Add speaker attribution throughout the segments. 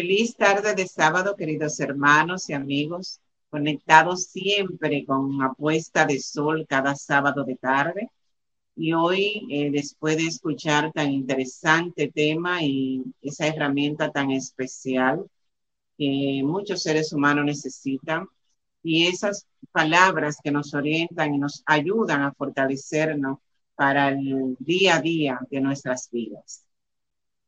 Speaker 1: Feliz tarde de sábado, queridos hermanos y amigos, conectados siempre con apuesta de sol cada sábado de tarde. Y hoy, eh, después de escuchar tan interesante tema y esa herramienta tan especial que muchos seres humanos necesitan, y esas palabras que nos orientan y nos ayudan a fortalecernos para el día a día de nuestras vidas.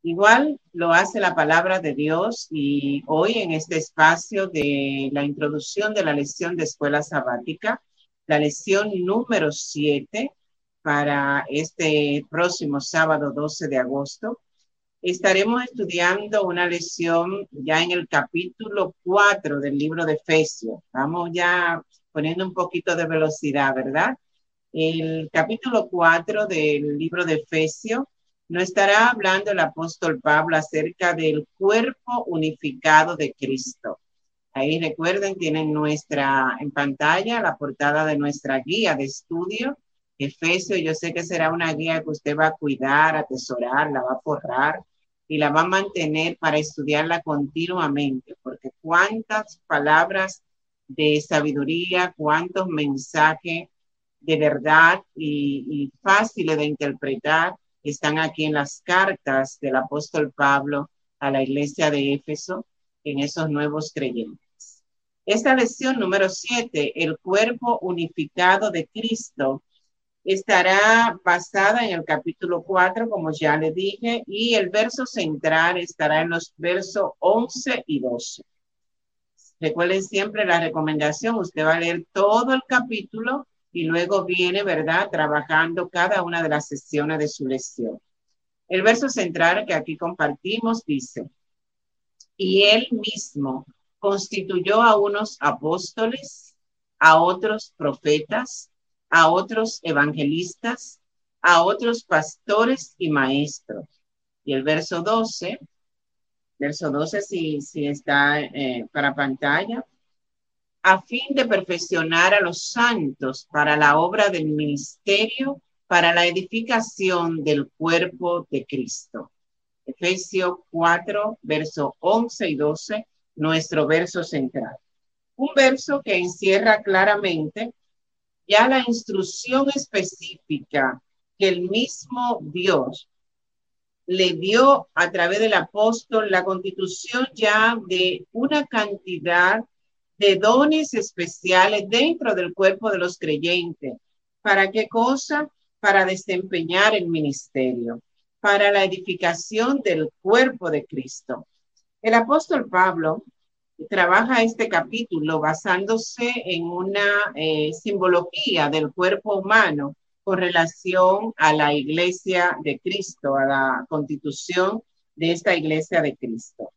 Speaker 1: Igual lo hace la palabra de Dios y hoy en este espacio de la introducción de la lección de escuela sabática, la lección número 7 para este próximo sábado 12 de agosto, estaremos estudiando una lección ya en el capítulo 4 del libro de Efesios. Vamos ya poniendo un poquito de velocidad, ¿verdad? El capítulo 4 del libro de Efesios nos estará hablando el apóstol Pablo acerca del cuerpo unificado de Cristo. Ahí recuerden, tienen nuestra en pantalla la portada de nuestra guía de estudio, Efesio. Yo sé que será una guía que usted va a cuidar, atesorar, la va a forrar y la va a mantener para estudiarla continuamente, porque cuántas palabras de sabiduría, cuántos mensajes de verdad y, y fáciles de interpretar están aquí en las cartas del apóstol Pablo a la iglesia de Éfeso, en esos nuevos creyentes. Esta lección número siete, el cuerpo unificado de Cristo, estará basada en el capítulo 4, como ya le dije, y el verso central estará en los versos 11 y 12. Recuerden siempre la recomendación, usted va a leer todo el capítulo y luego viene, ¿verdad?, trabajando cada una de las sesiones de su lección. El verso central que aquí compartimos dice, y él mismo constituyó a unos apóstoles, a otros profetas, a otros evangelistas, a otros pastores y maestros. Y el verso 12, verso 12 si, si está eh, para pantalla, a fin de perfeccionar a los santos para la obra del ministerio, para la edificación del cuerpo de Cristo. Efesios 4, verso 11 y 12, nuestro verso central. Un verso que encierra claramente ya la instrucción específica que el mismo Dios le dio a través del apóstol la constitución ya de una cantidad de dones especiales dentro del cuerpo de los creyentes. ¿Para qué cosa? Para desempeñar el ministerio, para la edificación del cuerpo de Cristo. El apóstol Pablo trabaja este capítulo basándose en una eh, simbología del cuerpo humano con relación a la iglesia de Cristo, a la constitución de esta iglesia de Cristo.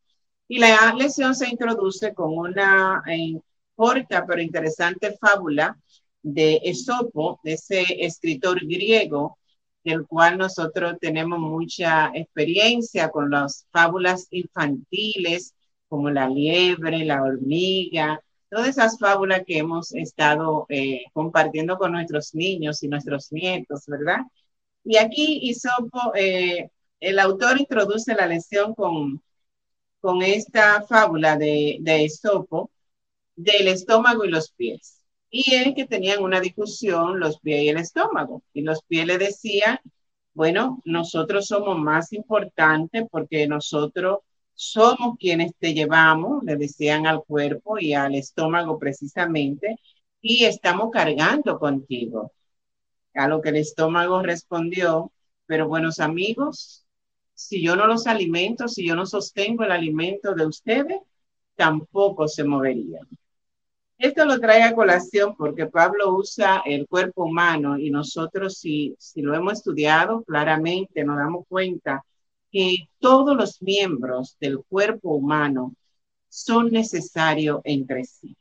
Speaker 1: Y la lección se introduce con una eh, corta pero interesante fábula de Esopo, de ese escritor griego, del cual nosotros tenemos mucha experiencia con las fábulas infantiles, como la liebre, la hormiga, todas esas fábulas que hemos estado eh, compartiendo con nuestros niños y nuestros nietos, ¿verdad? Y aquí Isopo, eh, el autor introduce la lección con con esta fábula de, de Esopo del estómago y los pies. Y es que tenían una discusión los pies y el estómago. Y los pies le decían, bueno, nosotros somos más importantes porque nosotros somos quienes te llevamos, le decían al cuerpo y al estómago precisamente, y estamos cargando contigo. A lo que el estómago respondió, pero buenos amigos, si yo no los alimento, si yo no sostengo el alimento de ustedes, tampoco se moverían. Esto lo trae a colación porque Pablo usa el cuerpo humano y nosotros si, si lo hemos estudiado claramente nos damos cuenta que todos los miembros del cuerpo humano son necesarios entre sí.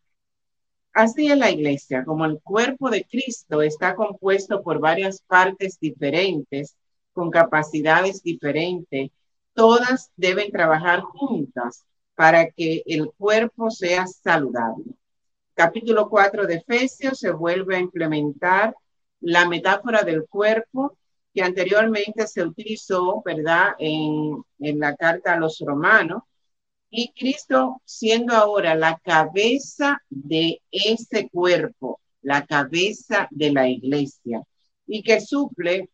Speaker 1: Así es la iglesia, como el cuerpo de Cristo está compuesto por varias partes diferentes, con capacidades diferentes, todas deben trabajar juntas para que el cuerpo sea saludable. Capítulo 4 de Efesios se vuelve a implementar la metáfora del cuerpo que anteriormente se utilizó, ¿verdad?, en, en la carta a los romanos. Y Cristo siendo ahora la cabeza de ese cuerpo, la cabeza de la iglesia, y que suple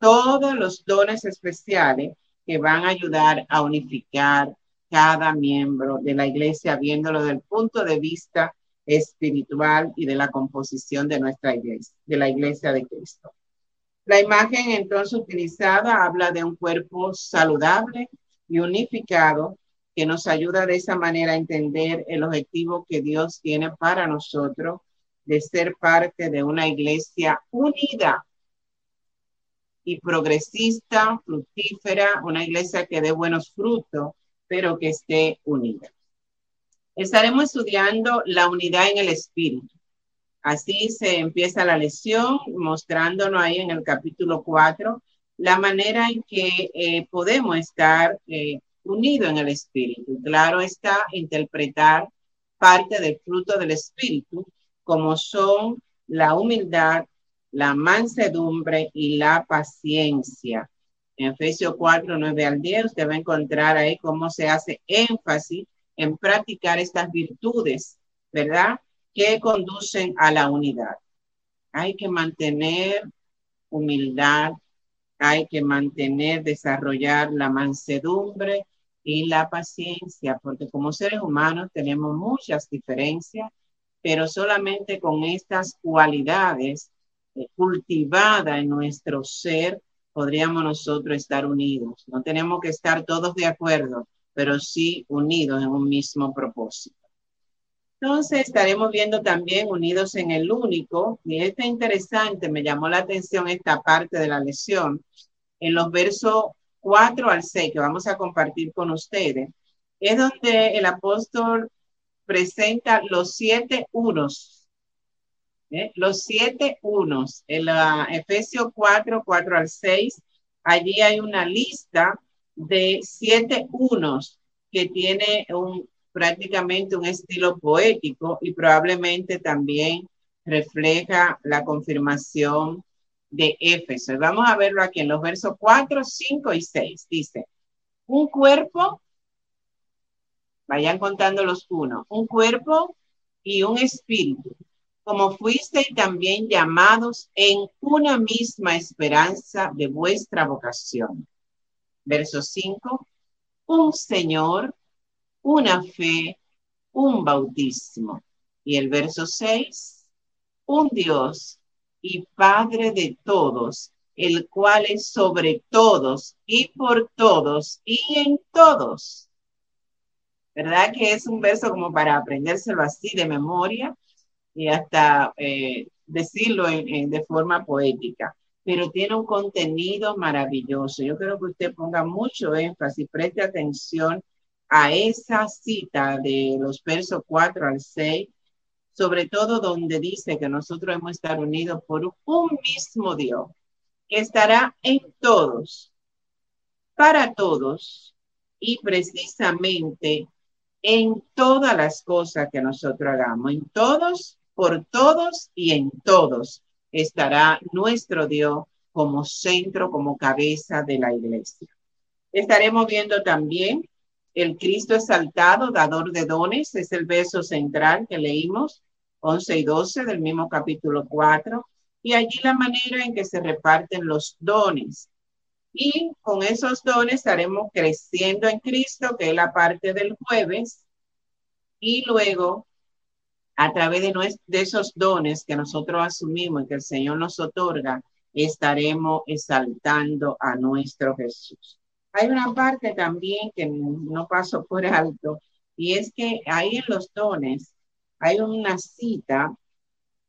Speaker 1: todos los dones especiales que van a ayudar a unificar cada miembro de la iglesia, viéndolo desde el punto de vista espiritual y de la composición de nuestra iglesia, de la iglesia de Cristo. La imagen entonces utilizada habla de un cuerpo saludable y unificado que nos ayuda de esa manera a entender el objetivo que Dios tiene para nosotros de ser parte de una iglesia unida y progresista, fructífera, una iglesia que dé buenos frutos, pero que esté unida. Estaremos estudiando la unidad en el espíritu. Así se empieza la lección mostrándonos ahí en el capítulo 4 la manera en que eh, podemos estar eh, unido en el Espíritu. Claro está interpretar parte del fruto del Espíritu, como son la humildad, la mansedumbre y la paciencia. En Efesios 4, 9 al 10, usted va a encontrar ahí cómo se hace énfasis en practicar estas virtudes, ¿verdad? Que conducen a la unidad. Hay que mantener humildad, hay que mantener, desarrollar la mansedumbre y la paciencia, porque como seres humanos tenemos muchas diferencias, pero solamente con estas cualidades eh, cultivadas en nuestro ser podríamos nosotros estar unidos. No tenemos que estar todos de acuerdo, pero sí unidos en un mismo propósito. Entonces estaremos viendo también unidos en el único, y este interesante, me llamó la atención esta parte de la lección, en los versos 4 al 6 que vamos a compartir con ustedes, es donde el apóstol presenta los siete unos. ¿Eh? Los siete unos. En la Efesios 4, 4 al 6, allí hay una lista de siete unos que tiene un, prácticamente un estilo poético y probablemente también refleja la confirmación de Éfeso. Vamos a verlo aquí en los versos 4, 5 y 6. Dice, un cuerpo, vayan contando los uno, un cuerpo y un espíritu, como fuisteis también llamados en una misma esperanza de vuestra vocación. Verso 5, un Señor, una fe, un bautismo. Y el verso 6, un Dios y Padre de todos, el cual es sobre todos y por todos y en todos. ¿Verdad que es un verso como para aprendérselo así de memoria y hasta eh, decirlo de forma poética? Pero tiene un contenido maravilloso. Yo creo que usted ponga mucho énfasis, preste atención a esa cita de los versos 4 al 6 sobre todo donde dice que nosotros hemos estar unidos por un mismo Dios, que estará en todos, para todos y precisamente en todas las cosas que nosotros hagamos, en todos, por todos y en todos estará nuestro Dios como centro, como cabeza de la iglesia. Estaremos viendo también el Cristo exaltado, dador de dones, es el verso central que leímos 11 y 12 del mismo capítulo 4, y allí la manera en que se reparten los dones. Y con esos dones estaremos creciendo en Cristo, que es la parte del jueves, y luego a través de, esos dones que nosotros asumimos y que el Señor nos otorga, estaremos exaltando a nuestro Jesús. Hay una parte también que no paso por alto, y es que ahí en los dones hay una cita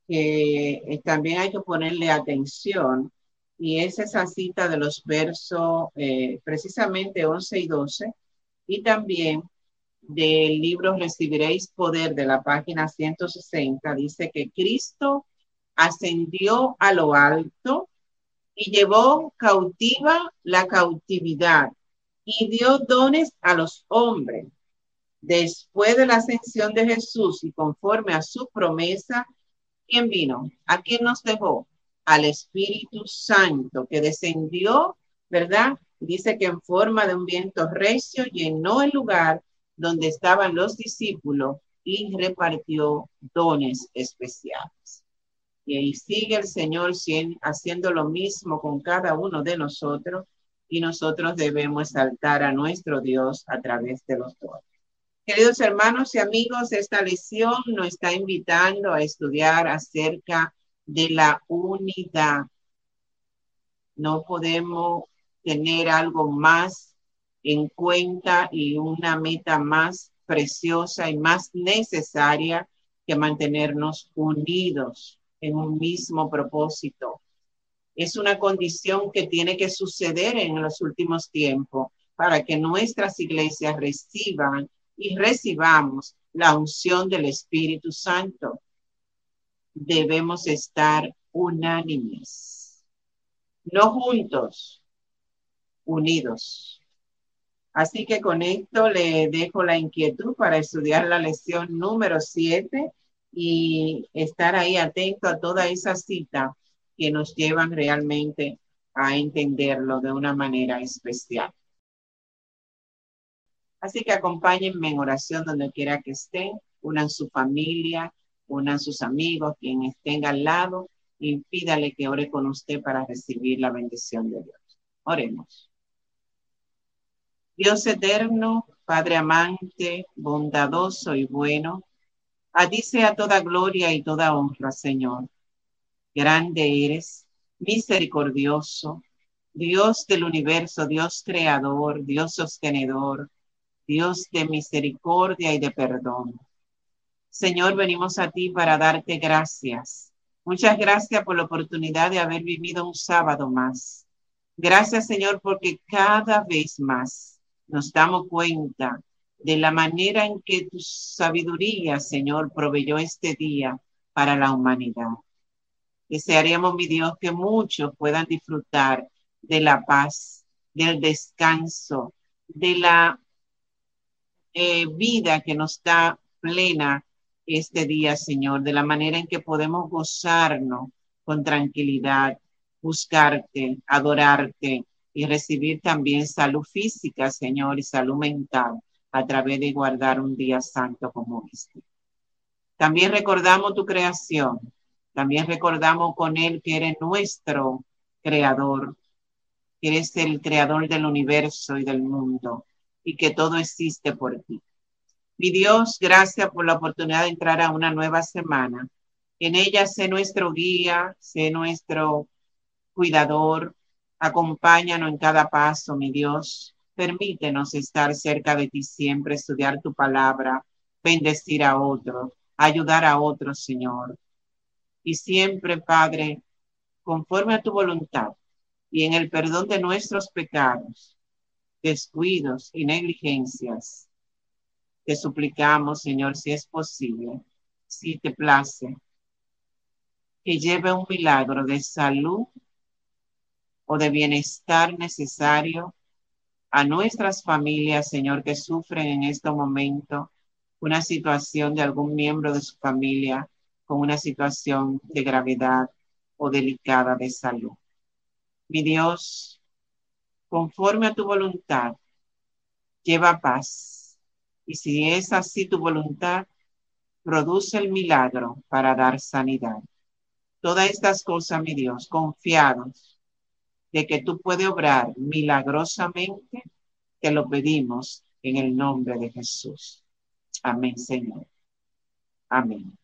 Speaker 1: que eh, también hay que ponerle atención y es esa cita de los versos eh, precisamente 11 y 12 y también del libro Recibiréis Poder de la página 160 dice que Cristo ascendió a lo alto y llevó cautiva la cautividad y dio dones a los hombres Después de la ascensión de Jesús y conforme a su promesa, ¿quién vino? ¿A quién nos dejó? Al Espíritu Santo que descendió, ¿verdad? Dice que en forma de un viento recio llenó el lugar donde estaban los discípulos y repartió dones especiales. Y ahí sigue el Señor haciendo lo mismo con cada uno de nosotros y nosotros debemos saltar a nuestro Dios a través de los dones. Queridos hermanos y amigos, esta lección nos está invitando a estudiar acerca de la unidad. No podemos tener algo más en cuenta y una meta más preciosa y más necesaria que mantenernos unidos en un mismo propósito. Es una condición que tiene que suceder en los últimos tiempos para que nuestras iglesias reciban y recibamos la unción del Espíritu Santo. Debemos estar unánimes, no juntos, unidos. Así que con esto le dejo la inquietud para estudiar la lección número 7 y estar ahí atento a toda esa cita que nos llevan realmente a entenderlo de una manera especial. Así que acompáñenme en oración donde quiera que estén, unan su familia, unan sus amigos, quien estén al lado y pídale que ore con usted para recibir la bendición de Dios. Oremos. Dios eterno, Padre amante, bondadoso y bueno, a ti sea toda gloria y toda honra, Señor. Grande eres, misericordioso, Dios del universo, Dios creador, Dios sostenedor, Dios de misericordia y de perdón. Señor, venimos a ti para darte gracias. Muchas gracias por la oportunidad de haber vivido un sábado más. Gracias, Señor, porque cada vez más nos damos cuenta de la manera en que tu sabiduría, Señor, proveyó este día para la humanidad. Desearíamos, mi Dios, que muchos puedan disfrutar de la paz, del descanso, de la eh, vida que nos da plena este día, Señor, de la manera en que podemos gozarnos con tranquilidad, buscarte, adorarte, y recibir también salud física, Señor, y salud mental a través de guardar un día santo como este. También recordamos tu creación, también recordamos con Él que eres nuestro creador, que eres el creador del universo y del mundo y que todo existe por ti. Mi Dios, gracias por la oportunidad de entrar a una nueva semana. En ella sé nuestro guía, sé nuestro cuidador, Acompáñanos en cada paso, mi Dios. Permítenos estar cerca de ti siempre, estudiar tu palabra, bendecir a otros, ayudar a otros, Señor. Y siempre, Padre, conforme a tu voluntad y en el perdón de nuestros pecados, descuidos y negligencias, te suplicamos, Señor, si es posible, si te place, que lleve un milagro de salud o de bienestar necesario a nuestras familias, Señor, que sufren en este momento una situación de algún miembro de su familia con una situación de gravedad o delicada de salud. Mi Dios, conforme a tu voluntad, lleva paz. Y si es así tu voluntad, produce el milagro para dar sanidad. Todas estas cosas, mi Dios, confiados de que tú puedes obrar milagrosamente, te lo pedimos en el nombre de Jesús. Amén, Señor. Amén.